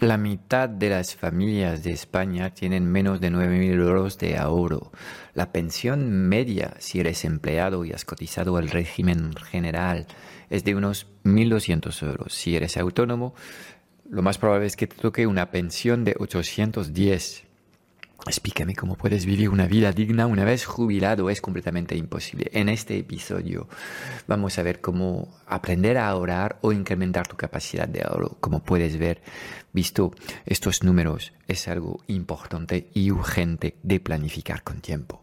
La mitad de las familias de España tienen menos de 9.000 euros de ahorro. La pensión media, si eres empleado y has cotizado al régimen general, es de unos 1.200 euros. Si eres autónomo, lo más probable es que te toque una pensión de 810 Explícame cómo puedes vivir una vida digna una vez jubilado. Es completamente imposible. En este episodio vamos a ver cómo aprender a ahorrar o incrementar tu capacidad de ahorro. Como puedes ver, visto estos números, es algo importante y urgente de planificar con tiempo.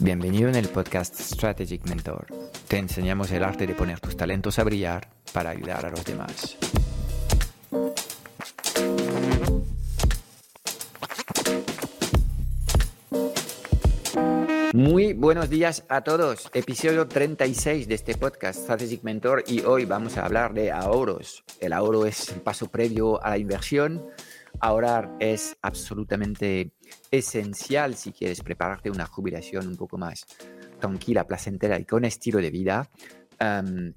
Bienvenido en el podcast Strategic Mentor. Te enseñamos el arte de poner tus talentos a brillar para ayudar a los demás. Muy buenos días a todos. Episodio 36 de este podcast Strategic Mentor y hoy vamos a hablar de ahorros. El ahorro es el paso previo a la inversión Ahorrar es absolutamente esencial si quieres prepararte una jubilación un poco más tranquila, placentera y con estilo de vida.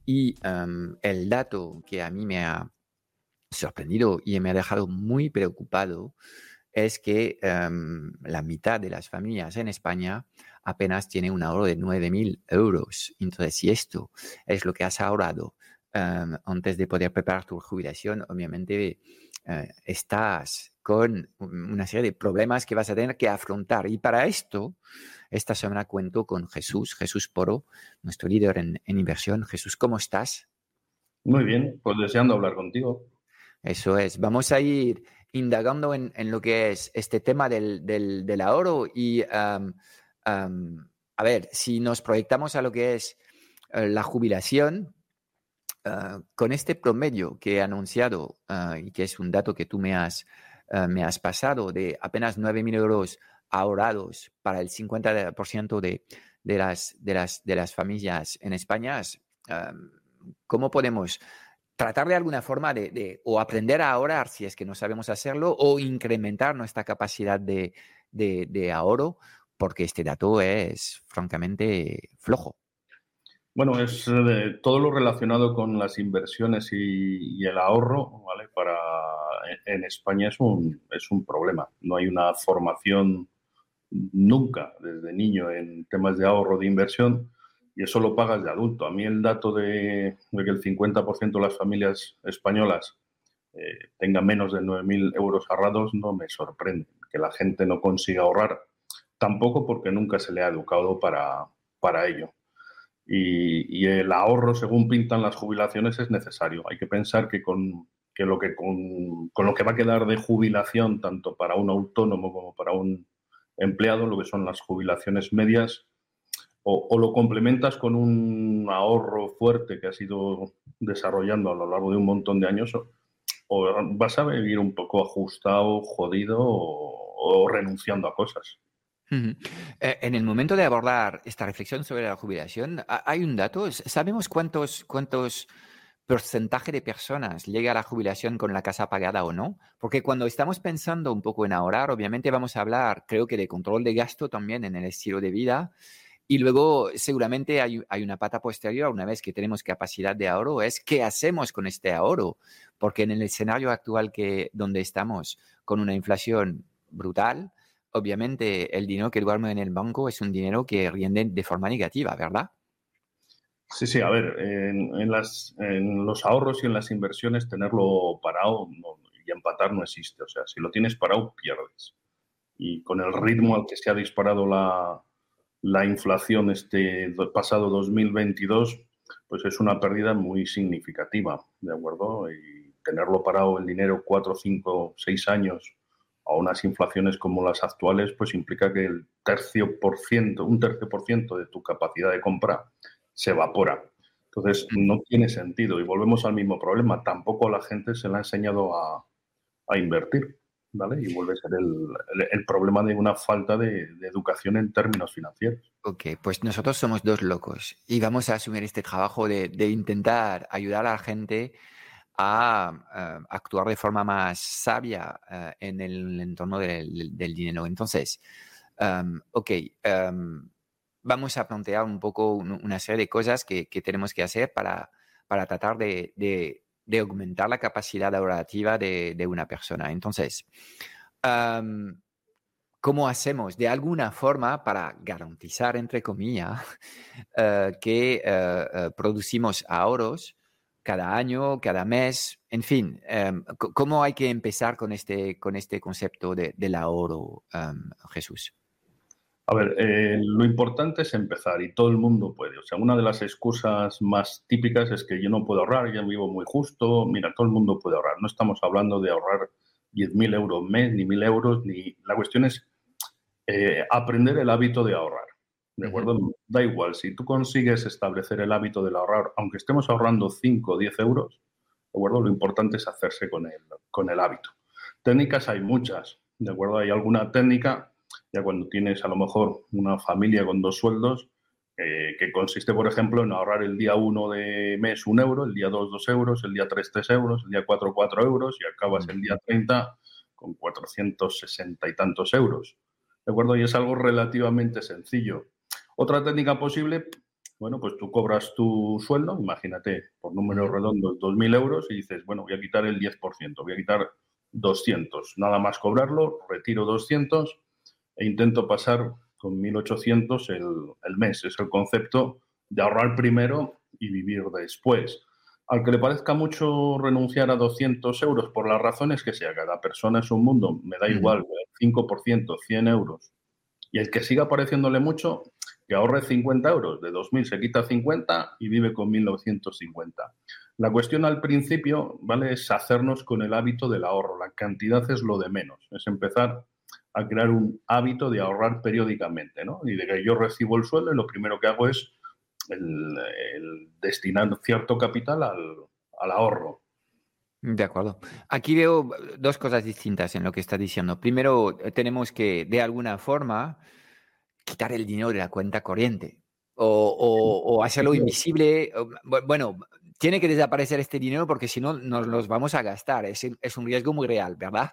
y el dato que a mí me ha sorprendido y me ha dejado muy preocupado es que la mitad de las familias en España apenas tiene un ahorro de 9.000 euros. Entonces, si esto es lo que has ahorrado antes de poder preparar tu jubilación, obviamente eh, estás con una serie de problemas que vas a tener que afrontar. Y para esto, esta semana cuento con Jesús, Jesús Poro, nuestro líder en, inversión. Jesús, ¿cómo estás? Muy bien, pues deseando hablar contigo. Eso es. Vamos a ir indagando en, lo que es este tema del, del, ahorro y, a ver, si nos proyectamos a lo que es eh, la jubilación, Ah, con este promedio que he anunciado ah, y que es un dato que tú me has, ah, me has pasado de apenas 9.000 euros ahorrados para el 50% de, de, las, de, las, de las familias en España, ¿cómo podemos tratar de alguna forma de, o aprender a ahorrar si es que no sabemos hacerlo o incrementar nuestra capacidad de, de ahorro? Porque este dato es francamente flojo. Bueno, es eh, todo lo relacionado con las inversiones y, el ahorro, ¿vale? Para en España es un, es un problema. No hay una formación nunca desde niño en temas de ahorro de inversión y eso lo pagas de adulto. A mí el dato de, que el 50% de las familias españolas eh, tengan menos de 9.000 euros ahorrados no me sorprende. Que la gente no consiga ahorrar, tampoco porque nunca se le ha educado para, para ello y, el ahorro, según pintan las jubilaciones, es necesario. Hay que pensar que con, lo que con, lo que va a quedar de jubilación, tanto para un autónomo como para un empleado, lo que son las jubilaciones medias, o, lo complementas con un ahorro fuerte que has ido desarrollando a lo largo de un montón de años, o, vas a vivir un poco ajustado, jodido o renunciando a cosas. Eh, en el momento de abordar esta reflexión sobre la jubilación, hay un dato. ¿Sabemos cuántos, cuántos porcentaje de personas llega a la jubilación con la casa pagada o no? Porque cuando estamos pensando un poco en ahorrar, obviamente vamos a hablar, creo que de control de gasto también en el estilo de vida. Y luego seguramente hay, hay una pata posterior, una vez que tenemos capacidad de ahorro, es qué hacemos con este ahorro. Porque en el escenario actual que, donde estamos, con una inflación brutal, obviamente el dinero que duerme en el banco es un dinero que rinde de forma negativa, ¿verdad? Sí, sí, a ver, en, las, en los ahorros y en las inversiones tenerlo parado y empatar no existe. O sea, si lo tienes parado, pierdes. Y con el ritmo al que se ha disparado la, la inflación este pasado 2022, pues es una pérdida muy significativa, ¿de acuerdo? Y tenerlo parado el dinero cuatro, cinco, seis años a unas inflaciones como las actuales, pues implica que el tercio por ciento, un tercio por ciento de tu capacidad de compra se evapora. Entonces, no tiene sentido. Y volvemos al mismo problema. Tampoco la gente se le ha enseñado a, invertir. ¿Vale? Y vuelve a ser el, problema de una falta de, educación en términos financieros. Ok, pues nosotros somos dos locos y vamos a asumir este trabajo de, intentar ayudar a la gente a, eh, actuar de forma más sabia eh, en el entorno del, dinero. Entonces, um, ok, um, vamos a plantear un poco una serie de cosas que, tenemos que hacer para, para tratar de, aumentar la capacidad ahorrativa de, una persona. Entonces, ¿cómo hacemos de alguna forma para garantizar, entre comillas, eh, que producimos ahorros cada año, cada mes? En fin, em, ¿cómo hay que empezar con este, con este concepto del ahorro, Jesús? A ver, eh, lo importante es empezar y todo el mundo puede. O sea, una de las excusas más típicas es que yo no puedo ahorrar, ya vivo muy justo. Mira, todo el mundo puede ahorrar. No estamos hablando de ahorrar 10.000 euros mes, ni 1.000 euros, ni... La cuestión es eh, aprender el hábito de ahorrar. ¿De acuerdo? Da igual, si tú consigues establecer el hábito del ahorrar, aunque estemos ahorrando 5 o 10 euros, ¿de acuerdo? Lo importante es hacerse con el, con el hábito. Técnicas hay muchas, ¿de acuerdo? Hay alguna técnica ya cuando tienes a lo mejor una familia con dos sueldos, eh, que consiste, por ejemplo, en ahorrar el día 1 de mes un euro, el día 2 dos euros, el día 3 tres euros, el día 4 cuatro euros y acabas el día 30 con 460 y tantos euros. ¿De acuerdo? Y es algo relativamente sencillo. Otra técnica posible, bueno, pues tú cobras tu sueldo, imagínate, por números redondos, 2.000 euros y dices, bueno, voy a quitar el 10%, voy a quitar 200, nada más cobrarlo, retiro 200 e intento pasar con 1.800 el, el mes. Es el concepto de ahorrar primero y vivir después. Al que le parezca mucho renunciar a 200 euros por las razones que sea, cada persona es un mundo, me da igual, 5%, 100 euros. Y el que siga pareciéndole mucho, que ahorre 50 euros, de 2.000 se quita 50 y vive con 1.950. La cuestión al principio, ¿vale? Es hacernos con el hábito del ahorro. La cantidad es lo de menos. Es empezar a crear un hábito de ahorrar periódicamente, ¿no? Y de que yo recibo el sueldo y lo primero que hago es el, destinar cierto capital al, ahorro. De acuerdo. Aquí veo dos cosas distintas en lo que está diciendo. Primero, tenemos que, de alguna forma, quitar el dinero de la cuenta corriente o, hacerlo invisible. Bueno, tiene que desaparecer este dinero porque si no, nos los vamos a gastar. Es, es un riesgo muy real, ¿verdad?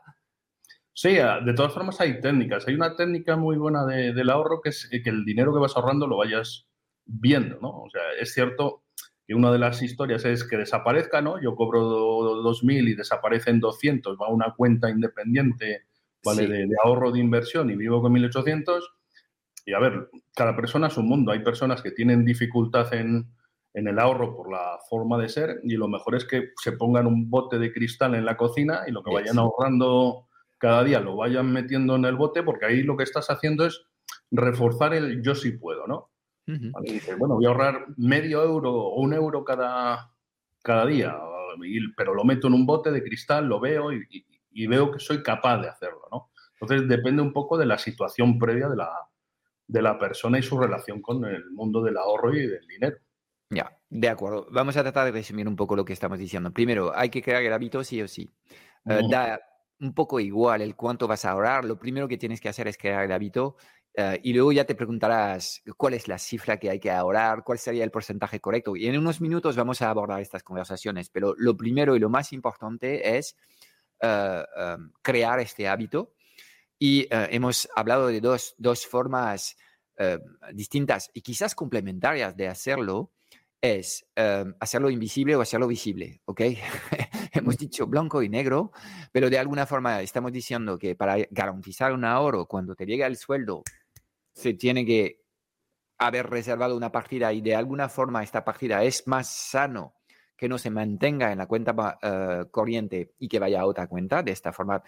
Sí, de todas formas hay técnicas. Hay una técnica muy buena del ahorro que es que el dinero que vas ahorrando lo vayas viendo, ¿no? O sea, es cierto que una de las historias es que desaparezca, ¿no? Yo cobro 2.000 y desaparecen 200, va a una cuenta independiente, ¿vale? De, ahorro de inversión y vivo con 1.800. Y a ver, cada persona es un mundo. Hay personas que tienen dificultad en, el ahorro por la forma de ser y lo mejor es que se pongan un bote de cristal en la cocina y lo que vayan ahorrando cada día lo vayan metiendo en el bote, porque ahí lo que estás haciendo es reforzar el yo sí puedo, ¿no? bueno, voy a ahorrar medio euro o un euro cada, cada día, pero lo meto en un bote de cristal, lo veo y, veo que soy capaz de hacerlo, ¿no? Entonces depende un poco de la situación previa de la, de la persona y su relación con el mundo del ahorro y del dinero. Ya, de acuerdo. Vamos a tratar de resumir un poco lo que estamos diciendo. Primero, hay que crear el hábito sí o sí. Eh, un poco igual el cuánto vas a ahorrar, lo primero que tienes que hacer es crear el hábito eh, y luego ya te preguntarás cuál es la cifra que hay que ahorrar, cuál sería el porcentaje correcto. Y en unos minutos vamos a abordar estas conversaciones, pero lo primero y lo más importante es eh, crear este hábito. Y eh, hemos hablado de dos, dos formas distintas y quizás complementarias de hacerlo es em, hacerlo invisible o hacerlo visible, ¿ok? Hemos dicho blanco y negro, pero de alguna forma estamos diciendo que para garantizar un ahorro, cuando te llega el sueldo, se tiene que haber reservado una partida y de alguna forma esta partida es más sano que no se mantenga en la cuenta eh, corriente y que vaya a otra cuenta. De esta forma,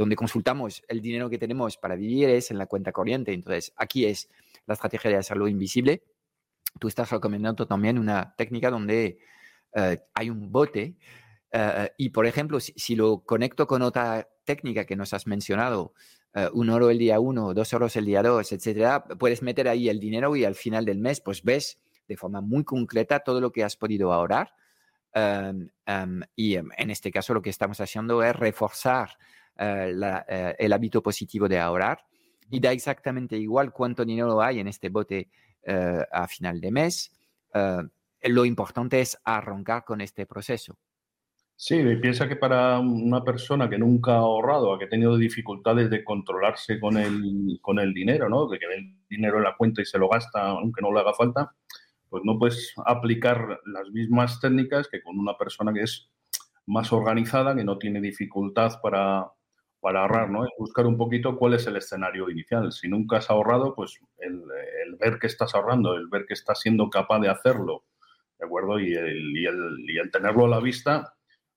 donde consultamos el dinero que tenemos para vivir es en la cuenta corriente. Entonces, aquí es la estrategia de hacerlo invisible tú estás recomendando también una técnica donde eh, hay un bote eh, y, por ejemplo, si, lo conecto con otra técnica que nos has mencionado, eh, un oro el día uno, dos euros el día dos, etcétera, puedes meter ahí el dinero y al final del mes, pues ves de forma muy concreta todo lo que has podido ahorrar. Em, em, y em, en este caso lo que estamos haciendo es reforzar eh, eh, el hábito positivo de ahorrar y da exactamente igual cuánto dinero hay en este bote a final de mes. lo importante es arrancar con este proceso. Sí, piensa que para una persona que nunca ha ahorrado, que ha tenido dificultades de controlarse con el, con el dinero, ¿no? de que ve el dinero en la cuenta y se lo gasta aunque no le haga falta, pues no puedes aplicar las mismas técnicas que con una persona que es más organizada, que no tiene dificultad para, para ahorrar, ¿no? Buscar un poquito cuál es el escenario inicial. Si nunca has ahorrado, pues el, ver que estás ahorrando, el ver que estás siendo capaz de hacerlo, ¿de acuerdo? Y el, y el, y el tenerlo a la vista,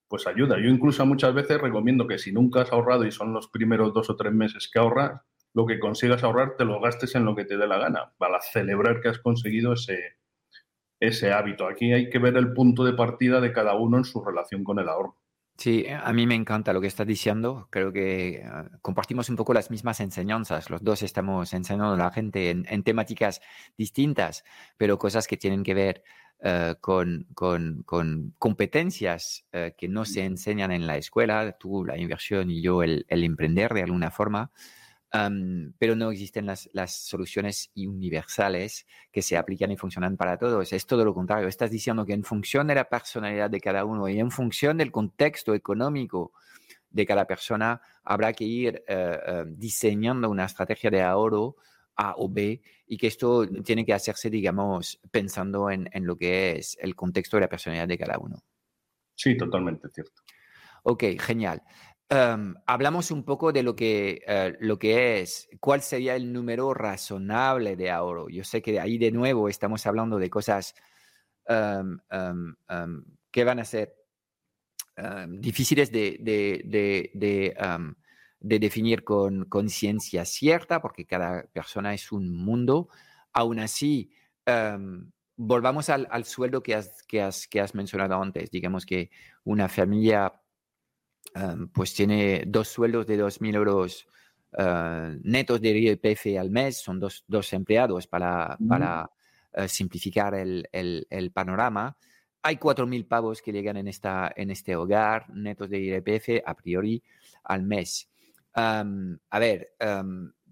pues ayuda. Yo incluso muchas veces recomiendo que si nunca has ahorrado y son los primeros dos o tres meses que ahorras, lo que consigas ahorrar te lo gastes en lo que te dé la gana, para celebrar que has conseguido ese, ese hábito. Aquí hay que ver el punto de partida de cada uno en su relación con el ahorro. Sí, a mí me encanta lo que estás diciendo. Creo que ah, compartimos un poco las mismas enseñanzas. Los dos estamos enseñando a la gente en temáticas distintas, pero cosas que tienen que ver eh, con, competencias eh, que no se enseñan en la escuela, tú la inversión y yo el, emprender de alguna forma, pero no existen las, soluciones universales que se aplican y funcionan para todos. Es todo lo contrario. Estás diciendo que en función de la personalidad de cada uno y en función del contexto económico de cada persona, habrá que ir eh, diseñando una estrategia de ahorro a o B y que esto tiene que hacerse, digamos, pensando en, en lo que es el contexto de la personalidad de cada uno. Sí, totalmente cierto. Ok, genial. Em, hablamos un poco de lo que, eh, lo que es, cuál sería el número razonable de ahorro. Yo sé que ahí de nuevo estamos hablando de cosas em, em, que van a ser difíciles de, de, de de definir con conciencia cierta, porque cada persona es un mundo. Aún así, volvamos al, sueldo que has, que, has, que has mencionado antes. Digamos que una familia em, pues tiene dos sueldos de 2.000 euros eh, netos de IRPF al mes, son dos, dos empleados para, para eh, simplificar el, el, el, panorama. Hay 4.000 pavos que llegan en, esta, en este hogar, netos de IRPF a priori al mes a ver,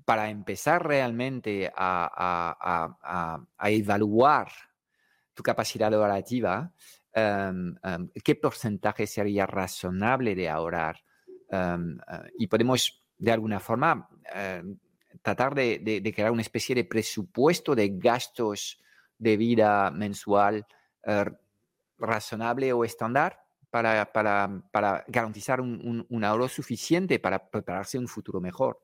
para empezar realmente a, evaluar tu capacidad orativa, ¿qué porcentaje sería razonable de ahorrar? Ah, y podemos, de alguna forma, tratar de, crear una especie de presupuesto de gastos de vida mensual eh, razonable o estándar para, garantizar un, un, ahorro suficiente para prepararse un futuro mejor.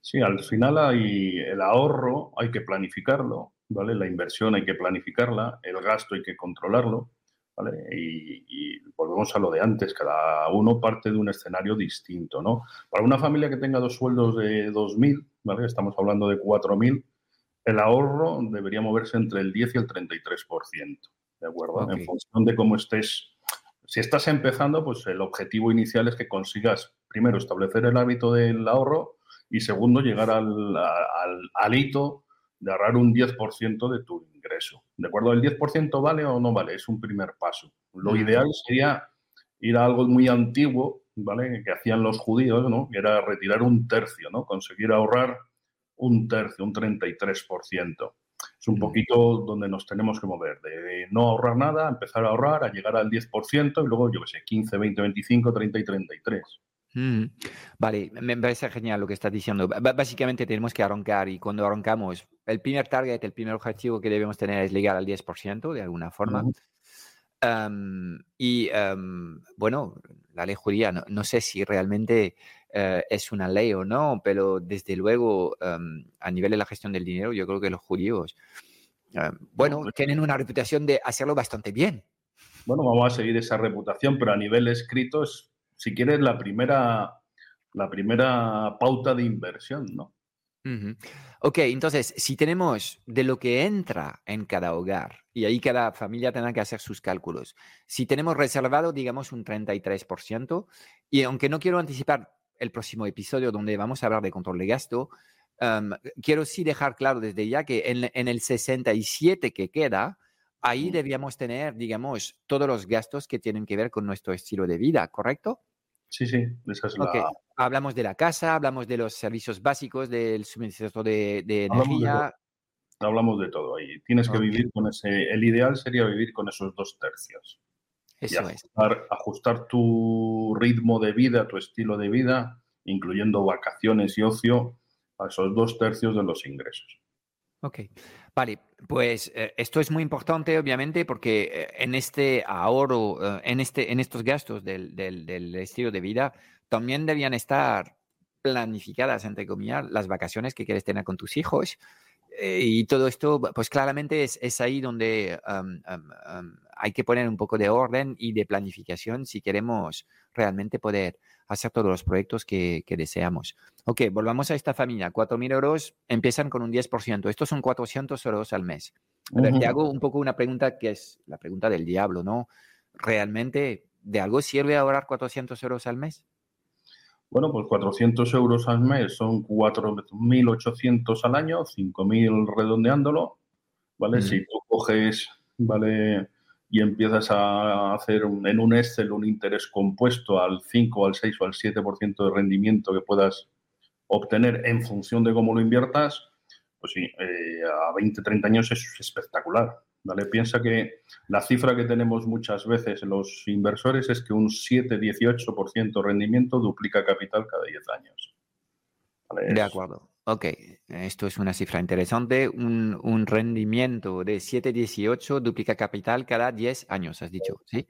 Sí, al final hay el ahorro, hay que planificarlo, ¿vale? La inversión hay que planificarla, el gasto hay que controlarlo, ¿vale? Y, volvemos a lo de antes, cada uno parte de un escenario distinto, ¿no? Para una familia que tenga dos sueldos de 2.000, ¿vale? Estamos hablando de 4.000, el ahorro debería moverse entre el 10 y el 33%, ¿de acuerdo? En función de cómo estés si estás empezando, pues el objetivo inicial es que consigas, primero, establecer el hábito del ahorro y segundo, llegar al, al, hito de ahorrar un 10% de tu ingreso. ¿De acuerdo? ¿El 10% vale o no vale? Es un primer paso. Lo ideal sería ir a algo muy antiguo, ¿vale? Que hacían los judíos, ¿no? Que era retirar un tercio, ¿no? Conseguir ahorrar un tercio, un 33% es un poquito donde nos tenemos que mover, de no ahorrar nada, empezar a ahorrar, a llegar al 10% y luego, yo qué sé, 15, 20, 25, 30 y 33. Mm. Vale, me parece genial lo que estás diciendo. básicamente tenemos que arrancar y cuando arrancamos, el primer target, el primer objetivo que debemos tener es llegar al 10% de alguna forma. y bueno, la ley judía, no, sé si realmente eh, es una ley o no, pero desde luego a nivel de la gestión del dinero, yo creo que los judíos, bueno, pues tienen una reputación de hacerlo bastante bien. Bueno, vamos a seguir esa reputación, pero a nivel escrito es, si quieres, la primera, la primera pauta de inversión, ¿no? Ok, entonces, si tenemos de lo que entra en cada hogar, y ahí cada familia tendrá que hacer sus cálculos, si tenemos reservado, digamos, un 33%, y aunque no quiero anticipar el próximo episodio donde vamos a hablar de control de gasto, quiero sí dejar claro desde ya que en, en, el 67 que queda, ahí debíamos tener, digamos, todos los gastos que tienen que ver con nuestro estilo de vida, ¿correcto? Sí, sí, esa es la... Hablamos de la casa, hablamos de los servicios básicos, del suministro de, energía. Hablamos de todo ahí. Tienes que vivir con ese. El ideal sería vivir con esos dos tercios. Eso ajustar, es. Ajustar tu ritmo de vida, tu estilo de vida, incluyendo vacaciones y ocio, a esos dos tercios de los ingresos. Ok, vale, pues eh, esto es muy importante obviamente porque eh, en este ahorro, eh, en, este, en estos gastos del, del, del, estilo de vida, también debían estar planificadas, entre comillas, las vacaciones que quieres tener con tus hijos, y todo esto, pues claramente es, es ahí donde hay que poner un poco de orden y de planificación si queremos realmente poder hacer todos los proyectos que, que deseamos. Ok, volvamos a esta familia. 4.000 euros empiezan con un 10%. Estos son 400 euros al mes. Te hago un poco una pregunta que es la pregunta del diablo, ¿no? ¿Realmente de algo sirve ahorrar 400 euros al mes? Bueno, pues 400 euros al mes son 4.800 al año, 5.000 redondeándolo, ¿vale? Si tú coges, ¿vale? Y empiezas a hacer en un Excel un interés compuesto al 5, al 6 o al 7% de rendimiento que puedas obtener en función de cómo lo inviertas, pues sí, eh, a 20, 30 años es espectacular. ¿vale? Piensa que la cifra que tenemos muchas veces los inversores es que un 7-18% de rendimiento duplica capital cada 10 años. De acuerdo. Ok, esto es una cifra interesante. Un, un rendimiento de 7-18 duplica capital cada 10 años, has dicho, ¿sí?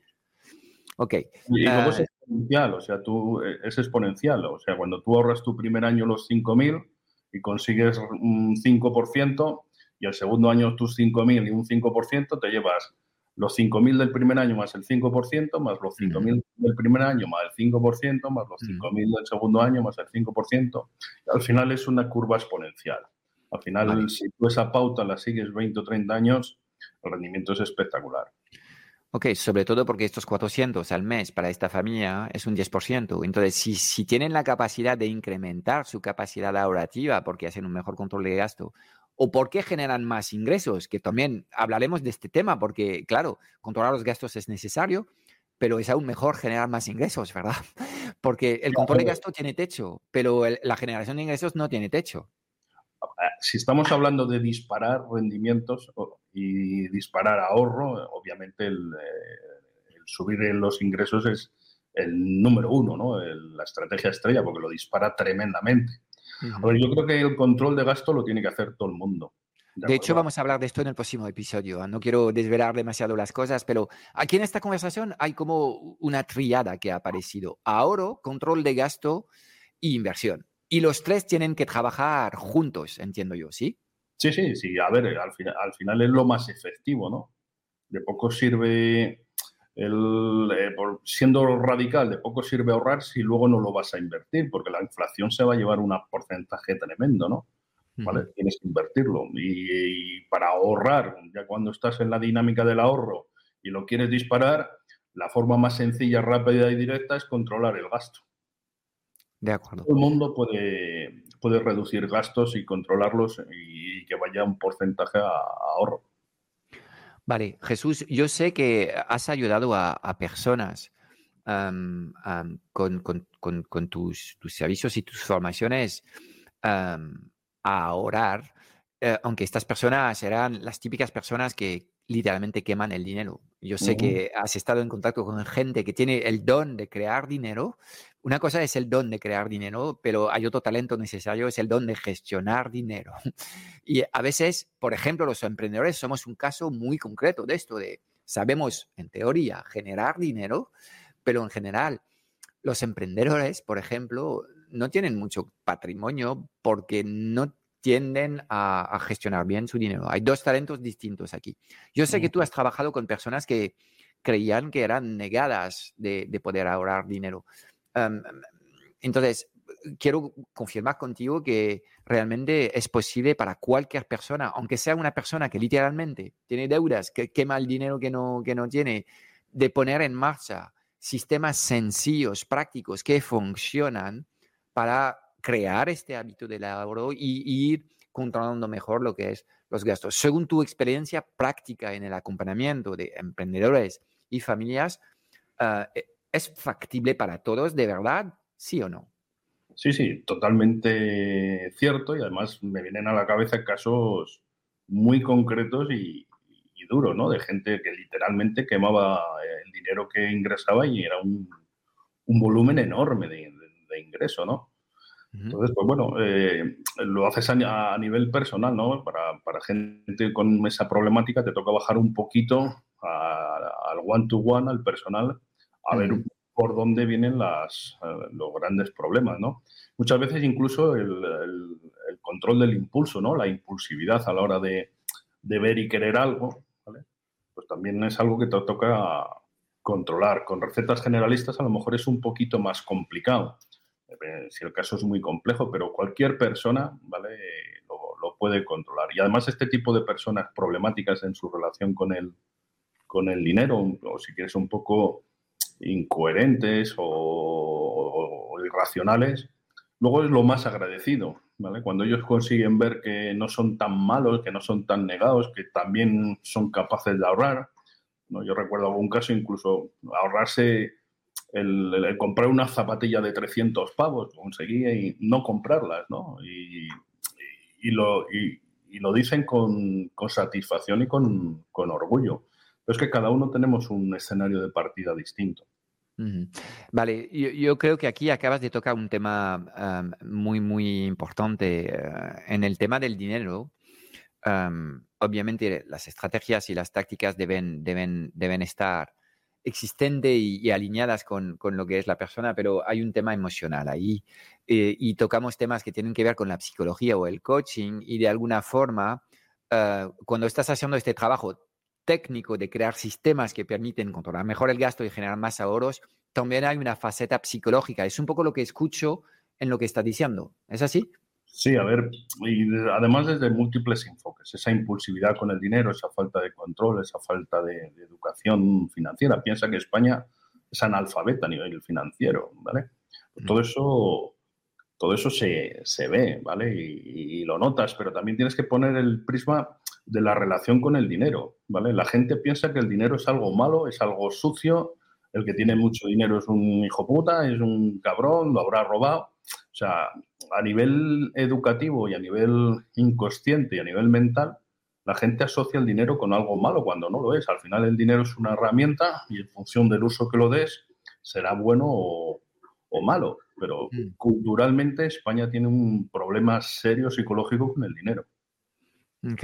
Ok. Y luego es eh, exponencial, o sea, tú, eh, es exponencial. O sea, cuando tú ahorras tu primer año los 5.000 y consigues un 5%, y el segundo año tus 5.000 y un 5%, te llevas los 5.000 del primer año más el 5%, más los 5.000 del primer año más el 5%, más los 5.000 del segundo año más el 5%. al final es una curva exponencial. Al final, si tú esa pauta la sigues 20 o 30 años, el rendimiento es espectacular. Ok, sobre todo porque estos 400 al mes para esta familia es un 10%. Entonces, si, si tienen la capacidad de incrementar su capacidad ahorrativa porque hacen un mejor control de gasto o por qué generan más ingresos, que también hablaremos de este tema, porque claro, controlar los gastos es necesario, pero es aún mejor generar más ingresos, ¿verdad? Porque el control de gasto tiene techo, pero la generación de ingresos no tiene techo. Ah, si estamos hablando de disparar rendimientos y disparar ahorro, obviamente el, eh, subir los ingresos es el número uno, ¿no? la estrategia estrella, porque lo dispara tremendamente yo creo que el control de gasto lo tiene que hacer todo el mundo. De, hecho, vamos a hablar de esto en el próximo episodio. No quiero desvelar demasiado las cosas, pero aquí en esta conversación hay como una triada que ha aparecido. Ahorro, control de gasto e inversión. Y los tres tienen que trabajar juntos, entiendo yo, ¿sí? Sí, sí, sí. A ver, al final, al final es lo más efectivo, ¿no? De poco sirve el, eh, siendo radical, de poco sirve ahorrar si luego no lo vas a invertir, porque la inflación se va a llevar un porcentaje tremendo, ¿no? ¿Vale? Tienes que invertirlo. Y, para ahorrar, ya cuando estás en la dinámica del ahorro y lo quieres disparar, la forma más sencilla, rápida y directa es controlar el gasto. De acuerdo. Todo el mundo puede, puede reducir gastos y controlarlos y que vaya un porcentaje a ahorro. Vale, Jesús, yo sé que has ayudado a, personas con, tus, servicios y tus formaciones a ahorrar, eh, aunque estas personas eran las típicas personas que literalmente queman el dinero. Yo sé que has estado en contacto con gente que tiene el don de crear dinero. Una cosa es el don de crear dinero, pero hay otro talento necesario, es el don de gestionar dinero. Y a veces, por ejemplo, los emprendedores somos un caso muy concreto de esto, de sabemos en teoría generar dinero, pero en general los emprendedores, por ejemplo, no tienen mucho patrimonio porque no tienden a, gestionar bien su dinero. Hay dos talentos distintos aquí. Yo sé que tú has trabajado con personas que creían que eran negadas de, poder ahorrar dinero. entonces, quiero confirmar contigo que realmente es posible para cualquier persona, aunque sea una persona que literalmente tiene deudas, que quema el dinero que no, que no tiene, de poner en marcha sistemas sencillos, prácticos, que funcionan para crear este hábito del ahorro y ir controlando mejor lo que es los gastos. Según tu experiencia práctica en el acompañamiento de emprendedores y familias, e, ¿es factible para todos de verdad? ¿Sí o no? Sí, sí, totalmente cierto y además me vienen a la cabeza casos muy concretos y, duros, ¿no? De gente que literalmente quemaba el dinero que ingresaba y era un, volumen enorme de, de ingreso, ¿no? Entonces, pues bueno, eh, lo haces a, nivel personal, ¿no? Para, para, gente con esa problemática te toca bajar un poquito al one-to-one, al personal, a ver por dónde vienen las, eh, los grandes problemas, ¿no? Muchas veces incluso el, el, control del impulso, ¿no? La impulsividad a la hora de, de ver y querer algo, ¿vale? Pues también es algo que te toca controlar. Con recetas generalistas a lo mejor es un poquito más complicado si el caso es muy complejo, pero cualquier persona ¿vale? lo, puede controlar. Y además este tipo de personas problemáticas en su relación con el, con el dinero, o si quieres un poco incoherentes o, irracionales, luego es lo más agradecido. ¿vale? Cuando ellos consiguen ver que no son tan malos, que no son tan negados, que también son capaces de ahorrar. ¿no? Yo recuerdo algún caso incluso ahorrarse el, comprar una zapatilla de 300 pavos, conseguía y no comprarlas, ¿no? Y, lo, y, lo dicen con, satisfacción y con, orgullo. Pero es que cada uno tenemos un escenario de partida distinto. Vale, yo, creo que aquí acabas de tocar un tema muy, muy importante eh, en el tema del dinero. obviamente las estrategias y las tácticas deben, deben, deben estar existente y, alineadas con, con, lo que es la persona, pero hay un tema emocional ahí eh, y tocamos temas que tienen que ver con la psicología o el coaching y de alguna forma, uh, cuando estás haciendo este trabajo técnico de crear sistemas que permiten controlar mejor el gasto y generar más ahorros, también hay una faceta psicológica. Es un poco lo que escucho en lo que estás diciendo. ¿Es así? Sí, a ver, y además desde múltiples enfoques, esa impulsividad con el dinero, esa falta de control, esa falta de, educación financiera. Piensa que España es analfabeta a nivel financiero, ¿vale? Pues todo eso, todo eso se, ve, ¿vale? Y, lo notas, pero también tienes que poner el prisma de la relación con el dinero, ¿vale? La gente piensa que el dinero es algo malo, es algo sucio, el que tiene mucho dinero es un hijo puta, es un cabrón, lo habrá robado. O sea, a nivel educativo y a nivel inconsciente y a nivel mental, la gente asocia el dinero con algo malo cuando no lo es. Al final el dinero es una herramienta y en función del uso que lo des será bueno o, malo. Pero mm. culturalmente España tiene un problema serio psicológico con el dinero. Ok.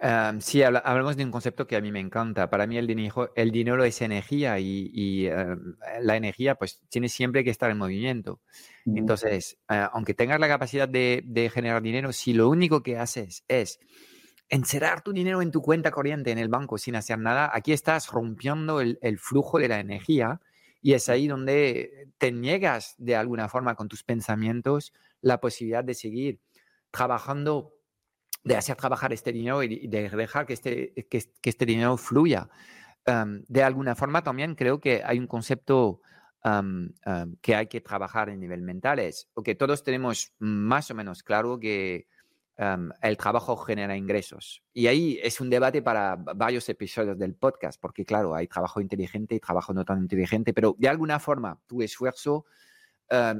Em, sí, hablamos de un concepto que a mí me encanta. Para mí el dinero, el dinero es energía y, em, la energía pues tiene siempre que estar en movimiento. Entonces, eh, aunque tengas la capacidad de, generar dinero, si lo único que haces es encerrar tu dinero en tu cuenta corriente en el banco sin hacer nada, aquí estás rompiendo el, el flujo de la energía y es ahí donde te niegas de alguna forma con tus pensamientos la posibilidad de seguir trabajando de hacer trabajar este dinero y de dejar que este, que, este dinero fluya. de alguna forma también creo que hay un concepto que hay que trabajar en nivel mental, es que todos tenemos más o menos claro que el trabajo genera ingresos. Y ahí es un debate para varios episodios del podcast, porque claro, hay trabajo inteligente y trabajo no tan inteligente, pero de alguna forma tu esfuerzo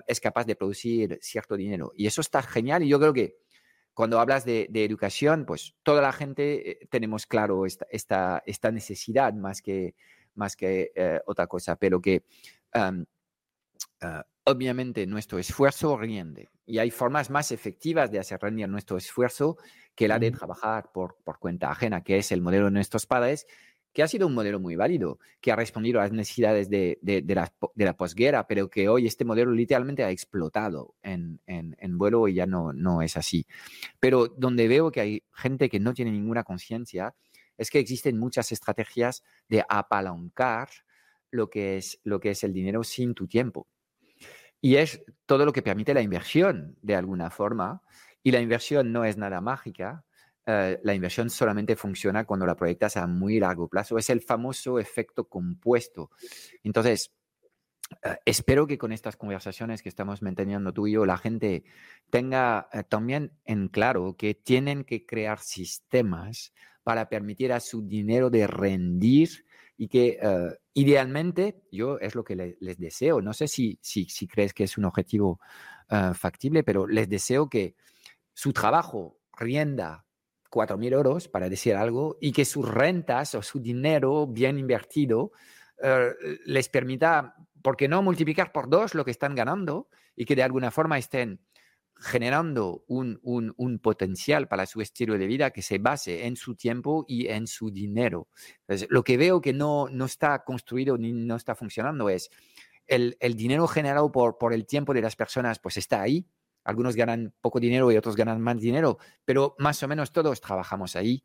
es capaz de producir cierto dinero. Y eso está genial y yo creo que cuando hablas de, educación, pues toda la gente eh, tenemos claro esta, esta, esta, necesidad más que, más que eh, otra cosa, pero que ah, obviamente nuestro esfuerzo rinde y hay formas más efectivas de hacer rendir nuestro esfuerzo que la de trabajar por, por cuenta ajena, que es el modelo de nuestros padres que ha sido un modelo muy válido, que ha respondido a las necesidades de, de, la, de la, posguerra, pero que hoy este modelo literalmente ha explotado en, en, vuelo y ya no, no es así. Pero donde veo que hay gente que no tiene ninguna conciencia es que existen muchas estrategias de apalancar lo que es, lo que es el dinero sin tu tiempo. Y es todo lo que permite la inversión de alguna forma. Y la inversión no es nada mágica, eh, la inversión solamente funciona cuando la proyectas a muy largo plazo. Es el famoso efecto compuesto. Entonces, eh, espero que con estas conversaciones que estamos manteniendo tú y yo, la gente tenga eh, también en claro que tienen que crear sistemas para permitir a su dinero de rendir y que eh, idealmente, yo es lo que les deseo, no sé si, si, si, crees que es un objetivo factible, pero les deseo que su trabajo rienda 4.000 euros, para decir algo, y que sus rentas o su dinero bien invertido les permita ¿por qué no multiplicar por dos lo que están ganando y que de alguna forma estén generando un, un, potencial para su estilo de vida que se base en su tiempo y en su dinero. lo que veo que no, no está construido ni no está funcionando es el, el, dinero generado por, por el tiempo de las personas, pues está ahí. Algunos ganan poco dinero y otros ganan más dinero, pero más o menos todos trabajamos ahí.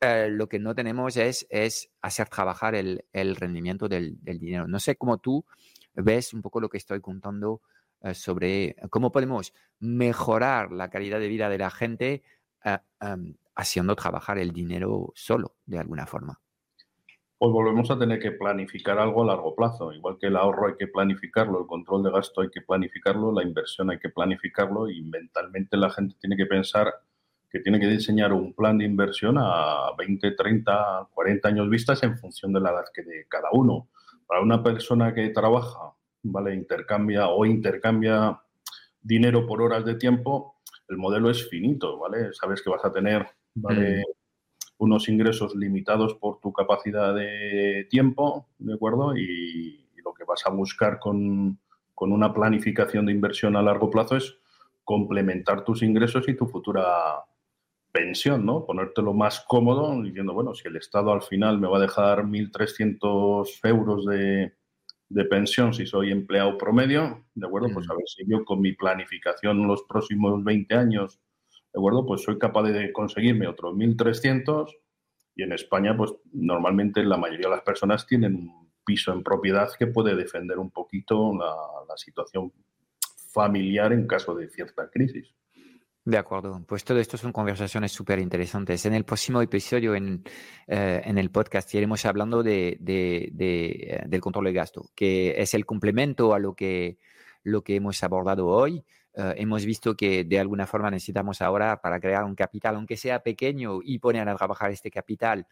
Eh, lo que no tenemos es, es hacer trabajar el, rendimiento del, del, dinero. No sé cómo tú ves un poco lo que estoy contando eh, sobre cómo podemos mejorar la calidad de vida de la gente eh, em, haciendo trabajar el dinero solo, de alguna forma. Pues volvemos a tener que planificar algo a largo plazo. Igual que el ahorro hay que planificarlo, el control de gasto hay que planificarlo, la inversión hay que planificarlo y mentalmente la gente tiene que pensar que tiene que diseñar un plan de inversión a 20, 30, 40 años vistas en función de la edad que de cada uno. Para una persona que trabaja, ¿vale? Intercambia o intercambia dinero por horas de tiempo, el modelo es finito, ¿vale? Sabes que vas a tener, ¿vale? Mm. unos ingresos limitados por tu capacidad de tiempo, ¿de acuerdo? Y, lo que vas a buscar con, con una planificación de inversión a largo plazo es complementar tus ingresos y tu futura pensión, ¿no? Ponértelo más cómodo diciendo, bueno, si el Estado al final me va a dejar 1.300 euros de, pensión si soy empleado promedio, ¿de acuerdo? Pues a ver si yo con mi planificación los próximos 20 años, ¿de acuerdo? Pues soy capaz de conseguirme otros 1.300 y en España, pues normalmente la mayoría de las personas tienen un piso en propiedad que puede defender un poquito la, la situación familiar en caso de cierta crisis. De acuerdo, pues todo esto son conversaciones súper interesantes. En el próximo episodio en, eh, en el podcast iremos hablando de, de, eh, del control de gasto, que es el complemento a lo que, lo que hemos abordado hoy. Eh, hemos visto que de alguna forma necesitamos ahora para crear un capital, aunque sea pequeño, y poner a trabajar este capital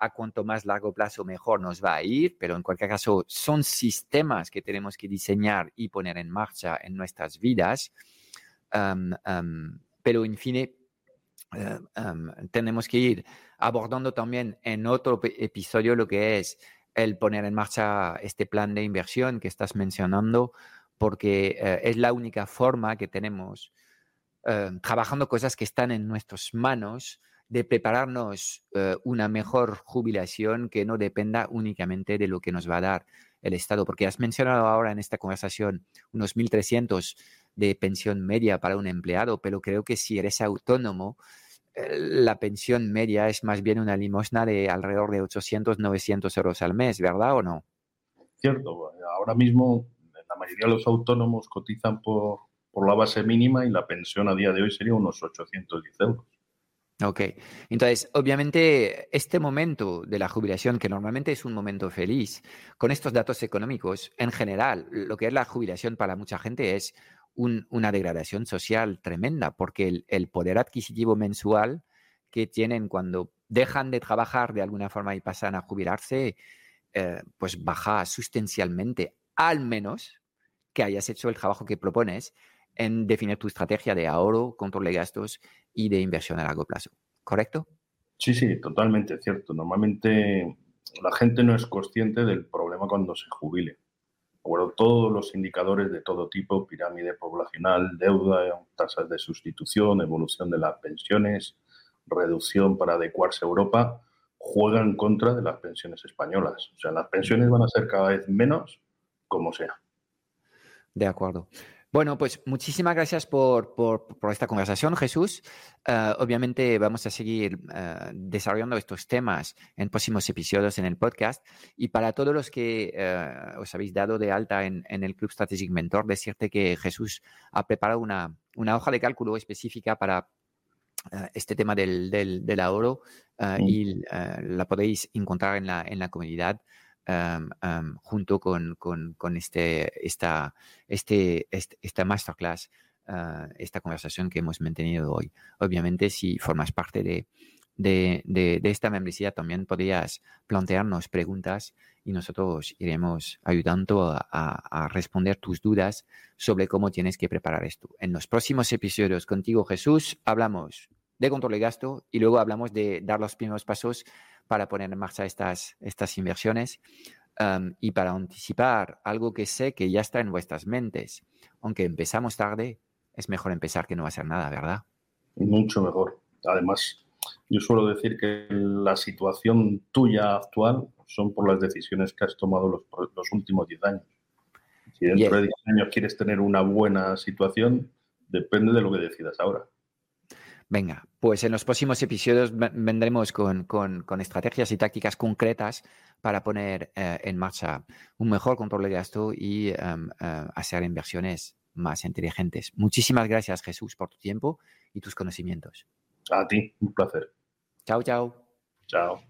a cuanto más largo plazo mejor nos va a ir, pero en cualquier caso son sistemas que tenemos que diseñar y poner en marcha en nuestras vidas pero en fin, eh, em, tenemos que ir abordando también en otro episodio lo que es el poner en marcha este plan de inversión que estás mencionando, porque eh, es la única forma que tenemos, eh, trabajando cosas que están en nuestras manos, de prepararnos una mejor jubilación que no dependa únicamente de lo que nos va a dar el Estado, porque has mencionado ahora en esta conversación unos 1.300 de pensión media para un empleado, pero creo que si eres autónomo, la pensión media es más bien una limosna de alrededor de 800, 900 euros al mes, ¿verdad o no? Cierto, ahora mismo la mayoría de los autónomos cotizan por, por la base mínima y la pensión a día de hoy sería unos 810 euros. Ok, entonces obviamente este momento de la jubilación, que normalmente es un momento feliz, con estos datos económicos, en general, lo que es la jubilación para mucha gente es una degradación social tremenda, porque el, poder adquisitivo mensual que tienen cuando dejan de trabajar de alguna forma y pasan a jubilarse, eh, pues baja sustancialmente, al menos que hayas hecho el trabajo que propones en definir tu estrategia de ahorro, control de gastos y de inversión a largo plazo. ¿Correcto? Sí, sí, totalmente cierto. Normalmente la gente no es consciente del problema cuando se jubile todos los indicadores de todo tipo, pirámide poblacional, deuda, tasas de sustitución, evolución de las pensiones, reducción para adecuarse a Europa, juegan contra de las pensiones españolas. O sea, las pensiones van a ser cada vez menos, como sea. De acuerdo. Bueno, pues muchísimas gracias por, esta conversación, Jesús. Eh, obviamente vamos a seguir eh, desarrollando estos temas en próximos episodios en el podcast. Y para todos los que eh, os habéis dado de alta en, el Club Strategic Mentor, decirte que Jesús ha preparado una, hoja de cálculo específica para este tema del, del, ahorro y la podéis encontrar en la, en la comunidad junto con, este, esta, este, esta masterclass, ah, esta conversación que hemos mantenido hoy. Obviamente, si formas parte de, de, de, esta membresía, también podrías plantearnos preguntas y nosotros iremos ayudando a, a, responder tus dudas sobre cómo tienes que preparar esto. En los próximos episodios contigo, Jesús, hablamos de control de gasto y luego hablamos de dar los primeros pasos para poner en marcha estas, estas inversiones y para anticipar algo que sé que ya está en vuestras mentes. Aunque empezamos tarde, es mejor empezar que no hacer nada, ¿verdad? Mucho mejor. Además, yo suelo decir que la situación tuya actual son por las decisiones que has tomado los, los últimos 10 años. Si dentro de 10 años quieres tener una buena situación, depende de lo que decidas ahora. Venga, pues en los próximos episodios vendremos con, estrategias y tácticas concretas para poner eh, en marcha un mejor control de gasto y em, eh, hacer inversiones más inteligentes. Muchísimas gracias, Jesús, por tu tiempo y tus conocimientos. A ti, un placer. Chao, chao. Chao.